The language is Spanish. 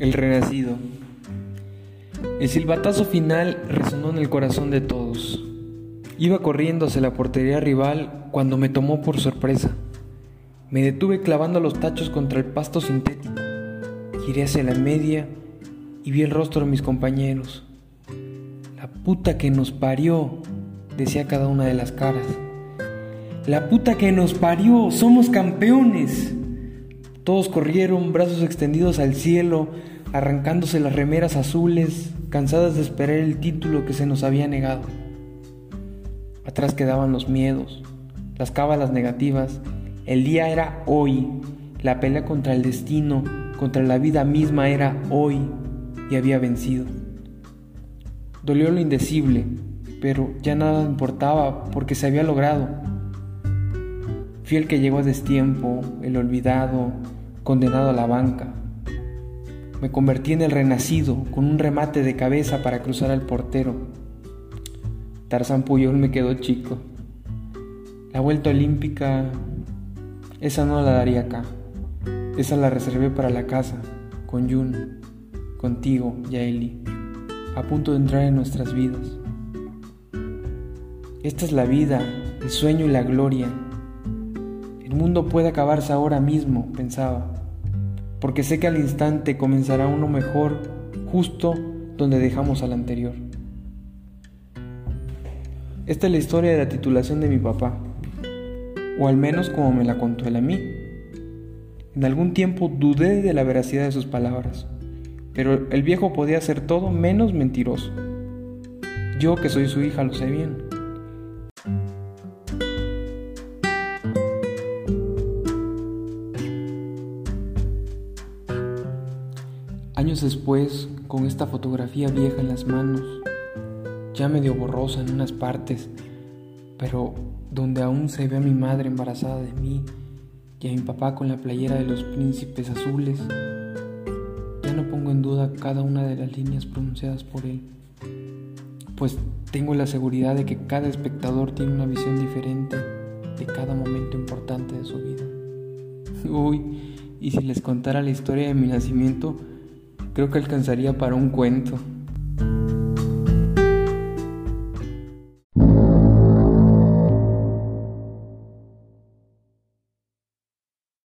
El Renacido. El silbatazo final resonó en el corazón de todos. Iba corriendo hacia la portería rival cuando me tomó por sorpresa. Me detuve clavando los tachos contra el pasto sintético. Giré hacia la media y vi el rostro de mis compañeros. La puta que nos parió, decía cada una de las caras. La puta que nos parió, somos campeones. Todos corrieron, brazos extendidos al cielo, arrancándose las remeras azules, cansadas de esperar el título que se nos había negado. Atrás quedaban los miedos, las cábalas negativas. El día era hoy, la pelea contra el destino, contra la vida misma era hoy y había vencido. Dolió lo indecible, pero ya nada importaba porque se había logrado. Fui el que llegó a destiempo, el olvidado, condenado a la banca. Me convertí en el renacido, con un remate de cabeza para cruzar al portero. Tarzán Puyol me quedó chico. La vuelta olímpica, esa no la daría acá. Esa la reservé para la casa, con Jun, contigo, Yaeli, a punto de entrar en nuestras vidas. Esta es la vida, el sueño y la gloria. El mundo puede acabarse ahora mismo, pensaba, porque sé que al instante comenzará uno mejor justo donde dejamos al anterior. Esta es la historia de la titulación de mi papá, o al menos como me la contó él a mí. En algún tiempo dudé de la veracidad de sus palabras, pero el viejo podía ser todo menos mentiroso. Yo que soy su hija lo sé bien. Años después, con esta fotografía vieja en las manos, ya medio borrosa en unas partes, pero donde aún se ve a mi madre embarazada de mí y a mi papá con la playera de los príncipes azules, ya no pongo en duda cada una de las líneas pronunciadas por él, pues tengo la seguridad de que cada espectador tiene una visión diferente de cada momento importante de su vida. Uy, y si les contara la historia de mi nacimiento, creo que alcanzaría para un cuento.